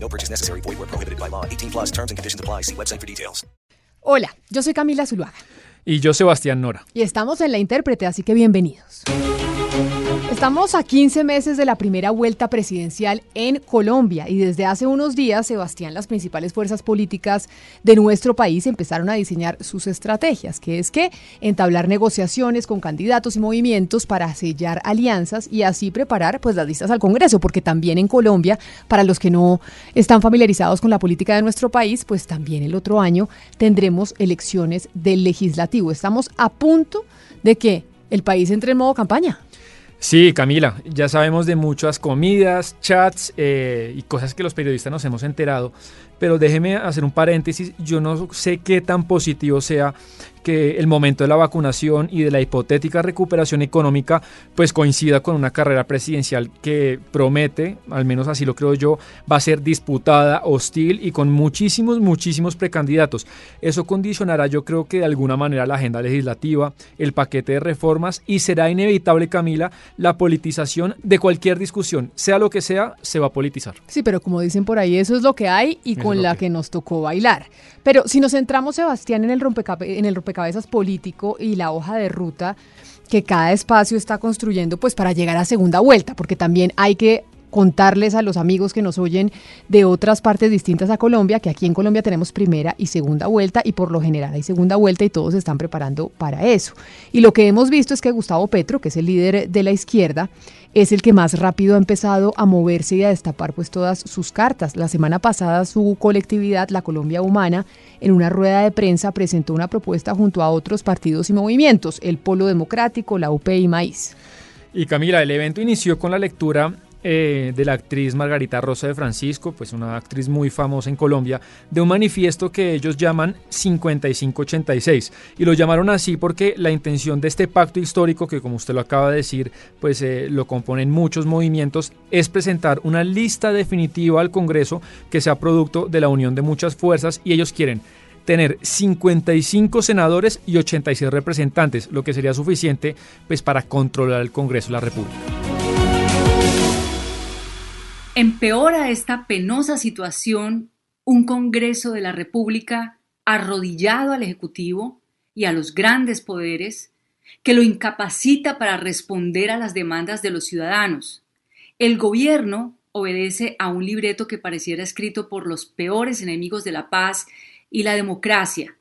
No purchase necessary. Void where prohibited by law. 18 plus terms and conditions apply. See website for details. Hola, yo soy Camila Zuluaga Y yo, Sebastián Nora. y estamos en La Intérprete, así que bienvenidos. Estamos a 15 meses de la primera vuelta presidencial en Colombia y desde hace unos días, Sebastián, las principales fuerzas políticas de nuestro país empezaron a diseñar sus estrategias, que es que entablar negociaciones con candidatos y movimientos para sellar alianzas y así preparar pues las listas al Congreso, porque también en Colombia, para los que no están familiarizados con la política de nuestro país, pues también el otro año tendremos elecciones del legislativo. Estamos a punto de que el país entre en modo campaña. Sí, Camila, ya sabemos de muchas comidas, chats eh, y cosas que los periodistas nos hemos enterado, pero déjeme hacer un paréntesis, yo no sé qué tan positivo sea que el momento de la vacunación y de la hipotética recuperación económica pues coincida con una carrera presidencial que promete, al menos así lo creo yo, va a ser disputada, hostil y con muchísimos, muchísimos precandidatos. Eso condicionará yo creo que de alguna manera la agenda legislativa, el paquete de reformas y será inevitable, Camila, la politización de cualquier discusión, sea lo que sea, se va a politizar. Sí, pero como dicen por ahí, eso es lo que hay y con la que- que nos tocó bailar. Pero si nos centramos, Sebastián, en el, rompecabe- en el rompecabezas político y la hoja de ruta que cada espacio está construyendo, pues para llegar a segunda vuelta, porque también hay que contarles a los amigos que nos oyen de otras partes distintas a Colombia, que aquí en Colombia tenemos primera y segunda vuelta y por lo general hay segunda vuelta y todos se están preparando para eso. Y lo que hemos visto es que Gustavo Petro, que es el líder de la izquierda, es el que más rápido ha empezado a moverse y a destapar pues todas sus cartas. La semana pasada su colectividad, la Colombia Humana, en una rueda de prensa presentó una propuesta junto a otros partidos y movimientos, el Polo Democrático, la UP y Maíz. Y Camila, el evento inició con la lectura eh, de la actriz Margarita Rosa de Francisco, pues una actriz muy famosa en Colombia, de un manifiesto que ellos llaman 5586. Y lo llamaron así porque la intención de este pacto histórico, que como usted lo acaba de decir, pues eh, lo componen muchos movimientos, es presentar una lista definitiva al Congreso que sea producto de la unión de muchas fuerzas y ellos quieren tener 55 senadores y 86 representantes, lo que sería suficiente pues para controlar el Congreso de la República. Empeora esta penosa situación un Congreso de la República arrodillado al Ejecutivo y a los grandes poderes que lo incapacita para responder a las demandas de los ciudadanos. El gobierno obedece a un libreto que pareciera escrito por los peores enemigos de la paz y la democracia.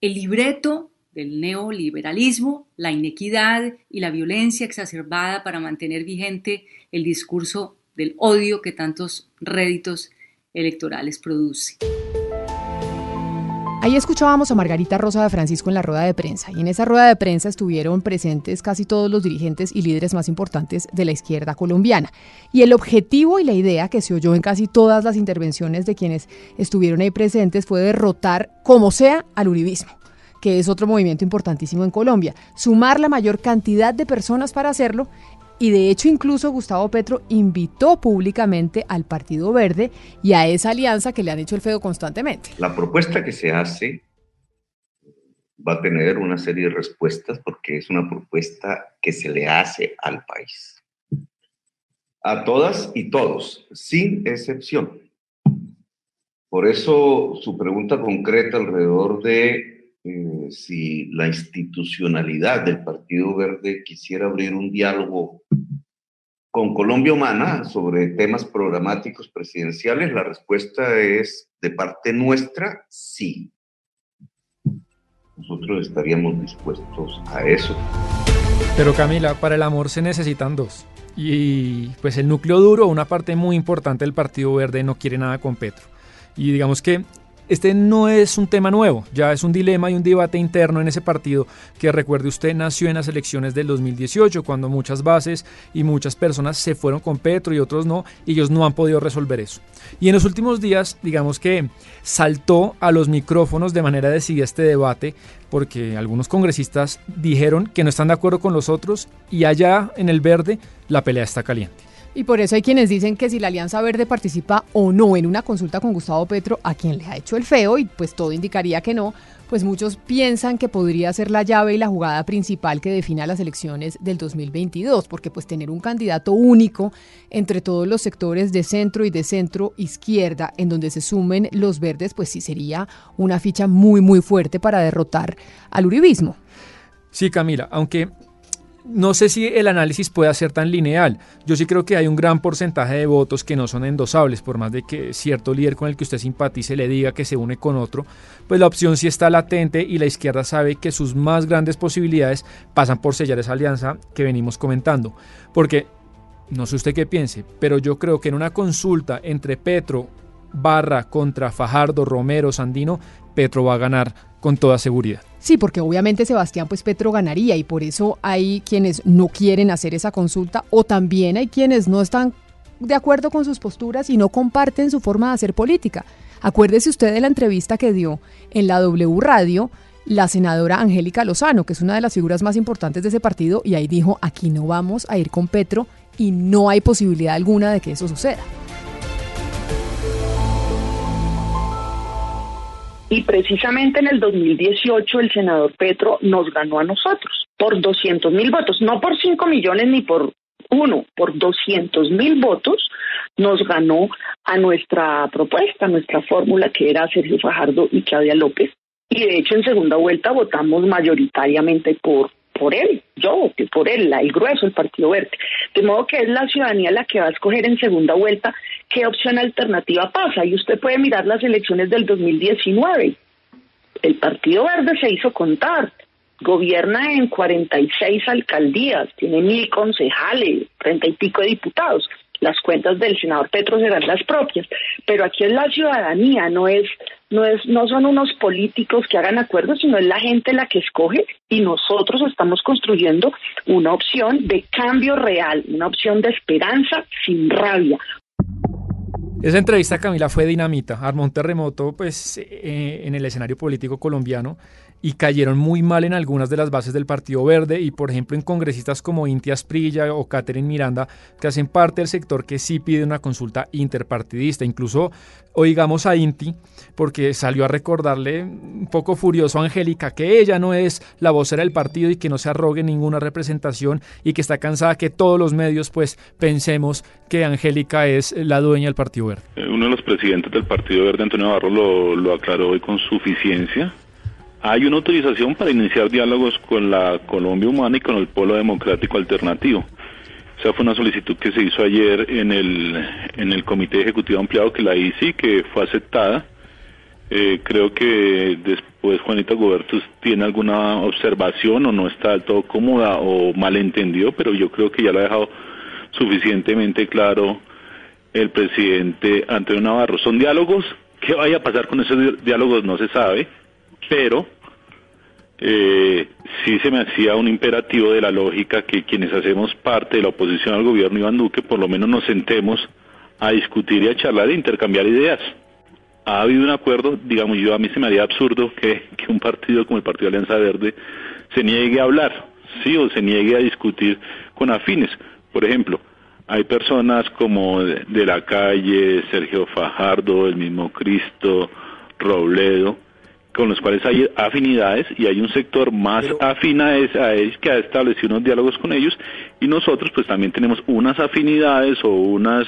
El libreto del neoliberalismo, la inequidad y la violencia exacerbada para mantener vigente el discurso del odio que tantos réditos electorales produce. Ahí escuchábamos a Margarita Rosa de Francisco en la rueda de prensa y en esa rueda de prensa estuvieron presentes casi todos los dirigentes y líderes más importantes de la izquierda colombiana. Y el objetivo y la idea que se oyó en casi todas las intervenciones de quienes estuvieron ahí presentes fue derrotar como sea al uribismo que es otro movimiento importantísimo en Colombia, sumar la mayor cantidad de personas para hacerlo y de hecho incluso Gustavo Petro invitó públicamente al Partido Verde y a esa alianza que le han hecho el feo constantemente. La propuesta que se hace va a tener una serie de respuestas porque es una propuesta que se le hace al país. A todas y todos, sin excepción. Por eso su pregunta concreta alrededor de eh, si la institucionalidad del Partido Verde quisiera abrir un diálogo con Colombia Humana sobre temas programáticos presidenciales, la respuesta es de parte nuestra, sí. Nosotros estaríamos dispuestos a eso. Pero Camila, para el amor se necesitan dos. Y pues el núcleo duro, una parte muy importante del Partido Verde, no quiere nada con Petro. Y digamos que este no es un tema nuevo, ya es un dilema y un debate interno en ese partido que recuerde usted nació en las elecciones del 2018 cuando muchas bases y muchas personas se fueron con Petro y otros no y ellos no han podido resolver eso. Y en los últimos días, digamos que saltó a los micrófonos de manera decidida este debate porque algunos congresistas dijeron que no están de acuerdo con los otros y allá en el verde la pelea está caliente. Y por eso hay quienes dicen que si la Alianza Verde participa o no en una consulta con Gustavo Petro, a quien le ha hecho el feo, y pues todo indicaría que no, pues muchos piensan que podría ser la llave y la jugada principal que defina las elecciones del 2022, porque pues tener un candidato único entre todos los sectores de centro y de centro izquierda, en donde se sumen los verdes, pues sí sería una ficha muy muy fuerte para derrotar al uribismo. Sí, Camila, aunque no sé si el análisis puede ser tan lineal. Yo sí creo que hay un gran porcentaje de votos que no son endosables, por más de que cierto líder con el que usted simpatice le diga que se une con otro, pues la opción sí está latente y la izquierda sabe que sus más grandes posibilidades pasan por sellar esa alianza que venimos comentando. Porque, no sé usted qué piense, pero yo creo que en una consulta entre Petro, Barra contra Fajardo, Romero, Sandino, Petro va a ganar con toda seguridad. Sí, porque obviamente Sebastián pues Petro ganaría y por eso hay quienes no quieren hacer esa consulta o también hay quienes no están de acuerdo con sus posturas y no comparten su forma de hacer política. Acuérdese usted de la entrevista que dio en la W Radio la senadora Angélica Lozano, que es una de las figuras más importantes de ese partido, y ahí dijo, aquí no vamos a ir con Petro y no hay posibilidad alguna de que eso suceda. Y precisamente en el 2018 el senador Petro nos ganó a nosotros por 200 mil votos, no por 5 millones ni por uno, por 200 mil votos nos ganó a nuestra propuesta, a nuestra fórmula que era Sergio Fajardo y Claudia López. Y de hecho en segunda vuelta votamos mayoritariamente por, por él, yo voté por él, el grueso, el Partido Verde. De modo que es la ciudadanía la que va a escoger en segunda vuelta qué opción alternativa pasa. Y usted puede mirar las elecciones del 2019. El Partido Verde se hizo contar. Gobierna en 46 alcaldías, tiene mil concejales, treinta y pico de diputados. Las cuentas del senador Petro serán las propias, pero aquí es la ciudadanía, no es, no es, no son unos políticos que hagan acuerdos, sino es la gente la que escoge y nosotros estamos construyendo una opción de cambio real, una opción de esperanza sin rabia, esa entrevista, Camila, fue dinamita. Armó un terremoto pues, eh, en el escenario político colombiano y cayeron muy mal en algunas de las bases del Partido Verde y por ejemplo en congresistas como Inti Asprilla o Catherine Miranda que hacen parte del sector que sí pide una consulta interpartidista. Incluso oigamos a Inti porque salió a recordarle un poco furioso a Angélica que ella no es la vocera del partido y que no se arrogue ninguna representación y que está cansada que todos los medios pues pensemos que Angélica es la dueña del Partido Verde. Eh, uno de los presidentes del Partido Verde, Antonio Barro, lo, lo aclaró hoy con suficiencia hay una autorización para iniciar diálogos con la Colombia Humana y con el Polo Democrático Alternativo. Esa fue una solicitud que se hizo ayer en el, en el Comité Ejecutivo Ampliado que la hice y que fue aceptada. Eh, creo que después Juanita Gobertus tiene alguna observación o no está del todo cómoda o malentendió, pero yo creo que ya lo ha dejado suficientemente claro el presidente Antonio Navarro. Son diálogos. ¿Qué vaya a pasar con esos diálogos? No se sabe pero eh, sí se me hacía un imperativo de la lógica que quienes hacemos parte de la oposición al gobierno Iván Duque por lo menos nos sentemos a discutir y a charlar e intercambiar ideas. Ha habido un acuerdo, digamos, yo a mí se me haría absurdo que, un partido como el Partido Alianza Verde se niegue a hablar, sí, o se niegue a discutir con afines. Por ejemplo, hay personas como de la calle, Sergio Fajardo, el mismo Cristo, Robledo, con los cuales hay afinidades y hay un sector más afín a, ellos que ha establecido unos diálogos con ellos y nosotros pues también tenemos unas afinidades o unas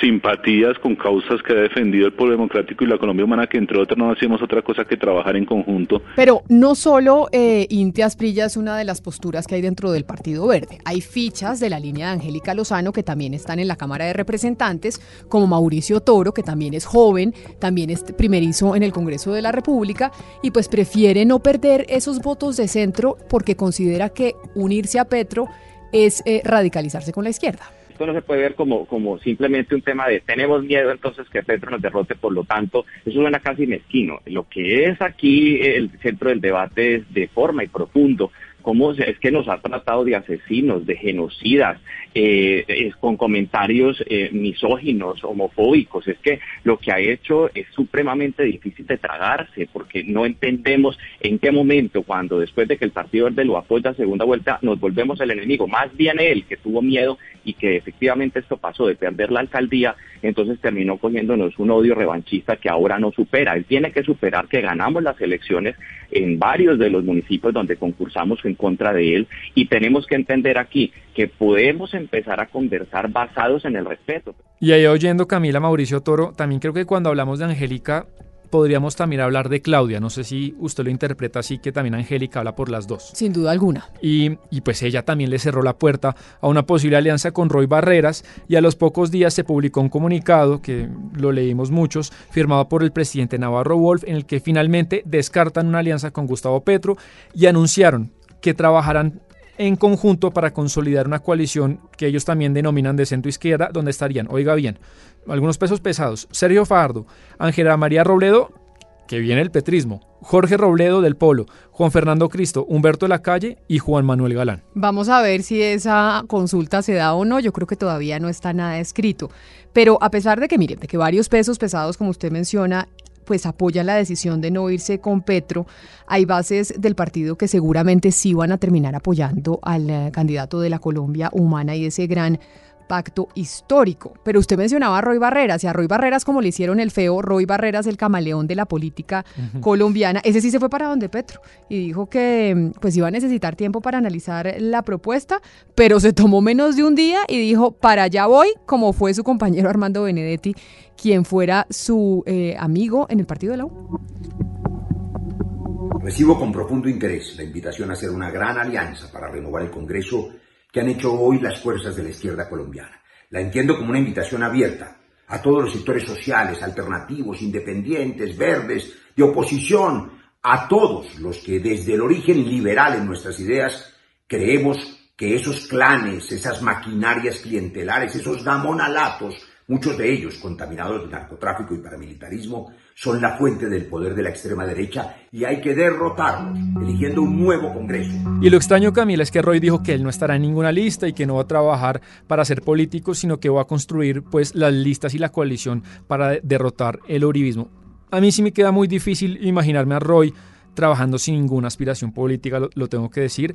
simpatías con causas que ha defendido el pueblo democrático y la Colombia humana, que entre otras no hacemos otra cosa que trabajar en conjunto. Pero no solo eh, Inti Asprilla es una de las posturas que hay dentro del Partido Verde. Hay fichas de la línea de Angélica Lozano que también están en la Cámara de Representantes, como Mauricio Toro, que también es joven, también es primerizo en el Congreso de la República, y pues prefiere no perder esos votos de centro porque considera que unirse a Petro es eh, radicalizarse con la izquierda. Esto no se puede ver como, como simplemente un tema de tenemos miedo entonces que Petro nos derrote, por lo tanto, eso suena casi mezquino. Lo que es aquí el centro del debate es de forma y profundo cómo es que nos ha tratado de asesinos, de genocidas, eh, con comentarios eh, misóginos, homofóbicos. Es que lo que ha hecho es supremamente difícil de tragarse, porque no entendemos en qué momento, cuando después de que el Partido Verde lo apoya a segunda vuelta, nos volvemos el enemigo. Más bien él, que tuvo miedo y que efectivamente esto pasó de perder la alcaldía, entonces terminó cogiéndonos un odio revanchista que ahora no supera. Él tiene que superar que ganamos las elecciones en varios de los municipios donde concursamos en contra de él y tenemos que entender aquí que podemos empezar a conversar basados en el respeto. Y ahí oyendo Camila Mauricio Toro, también creo que cuando hablamos de Angélica podríamos también hablar de Claudia. No sé si usted lo interpreta así, que también Angélica habla por las dos. Sin duda alguna. Y, y, pues ella también le cerró la puerta a una posible alianza con Roy Barreras y a los pocos días se publicó un comunicado, que lo leímos muchos, firmado por el presidente Navarro Wolf, en el que finalmente descartan una alianza con Gustavo Petro y anunciaron que trabajarán en conjunto para consolidar una coalición que ellos también denominan de centro izquierda, donde estarían, oiga bien, algunos pesos pesados, Sergio Fajardo, Ángela María Robledo, que viene el petrismo, Jorge Robledo del Polo, Juan Fernando Cristo, Humberto de la Calle y Juan Manuel Galán. Vamos a ver si esa consulta se da o no, yo creo que todavía no está nada escrito, pero a pesar de que, miren, de que varios pesos pesados, como usted menciona, pues apoyan la decisión de no irse con Petro. Hay bases del partido que seguramente sí van a terminar apoyando al eh, candidato de la Colombia humana y ese gran pacto histórico. Pero usted mencionaba a Roy Barreras y a Roy Barreras como le hicieron el feo, Roy Barreras el camaleón de la política colombiana, ese sí se fue para donde Petro y dijo que pues iba a necesitar tiempo para analizar la propuesta, pero se tomó menos de un día y dijo para allá voy, como fue su compañero Armando Benedetti, quien fuera su eh, amigo en el partido de la U. Recibo con profundo interés la invitación a hacer una gran alianza para renovar el Congreso que han hecho hoy las fuerzas de la izquierda colombiana. La entiendo como una invitación abierta a todos los sectores sociales, alternativos, independientes, verdes, de oposición, a todos los que desde el origen liberal en nuestras ideas creemos que esos clanes, esas maquinarias clientelares, esos gamonalatos, muchos de ellos contaminados de narcotráfico y paramilitarismo, son la fuente del poder de la extrema derecha y hay que derrotarlos, eligiendo un nuevo Congreso. Y lo extraño, Camila, es que Roy dijo que él no estará en ninguna lista y que no va a trabajar para ser político, sino que va a construir pues las listas y la coalición para derrotar el uribismo. A mí sí me queda muy difícil imaginarme a Roy trabajando sin ninguna aspiración política, lo, lo tengo que decir,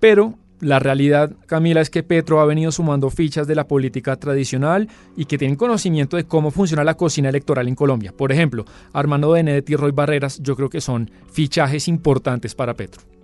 pero la realidad, Camila, es que Petro ha venido sumando fichas de la política tradicional y que tienen conocimiento de cómo funciona la cocina electoral en Colombia. Por ejemplo, Armando Benedetti y Roy Barreras, yo creo que son fichajes importantes para Petro.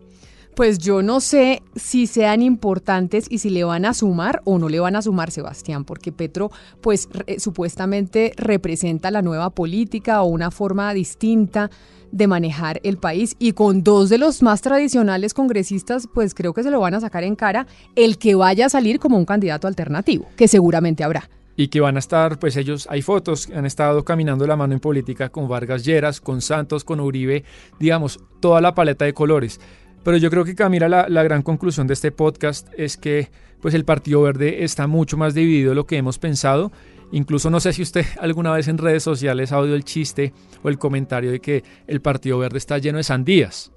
Pues yo no sé si sean importantes y si le van a sumar o no le van a sumar, Sebastián, porque Petro, pues supuestamente representa la nueva política o una forma distinta de manejar el país y con dos de los más tradicionales congresistas, pues creo que se lo van a sacar en cara el que vaya a salir como un candidato alternativo, que seguramente habrá. Y que van a estar, pues ellos, hay fotos, han estado caminando la mano en política con Vargas Lleras, con Santos, con Uribe, digamos, toda la paleta de colores. Pero yo creo que Camila, la, la, gran conclusión de este podcast es que pues el Partido Verde está mucho más dividido de lo que hemos pensado Incluso no sé si usted alguna vez en redes sociales ha oído el chiste o el comentario de que el Partido Verde está lleno de sandías.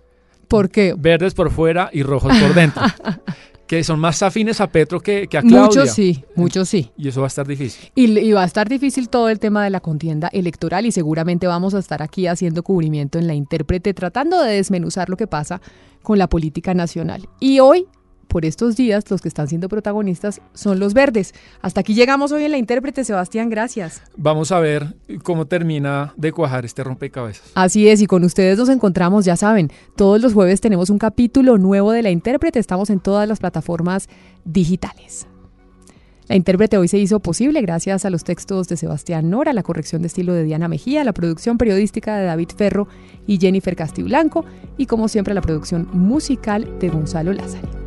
¿Por qué? Verdes por fuera y rojos por dentro. que son más afines a Petro que, que, a Claudia. Muchos sí, muchos sí. Y eso va a estar difícil. Y, y, va a estar difícil todo el tema de la contienda electoral y seguramente vamos a estar aquí haciendo cubrimiento en la intérprete, tratando de desmenuzar lo que pasa con la política nacional. Y hoy por estos días los que están siendo protagonistas son los verdes. Hasta aquí llegamos hoy en la intérprete, Sebastián, gracias. Vamos a ver cómo termina de cuajar este rompecabezas. Así es, y con ustedes nos encontramos, ya saben, todos los jueves tenemos un capítulo nuevo de la intérprete, estamos en todas las plataformas digitales. La intérprete hoy se hizo posible gracias a los textos de Sebastián Nora, la corrección de estilo de Diana Mejía, la producción periodística de David Ferro y Jennifer Castiblanco y como siempre la producción musical de Gonzalo Lázaro.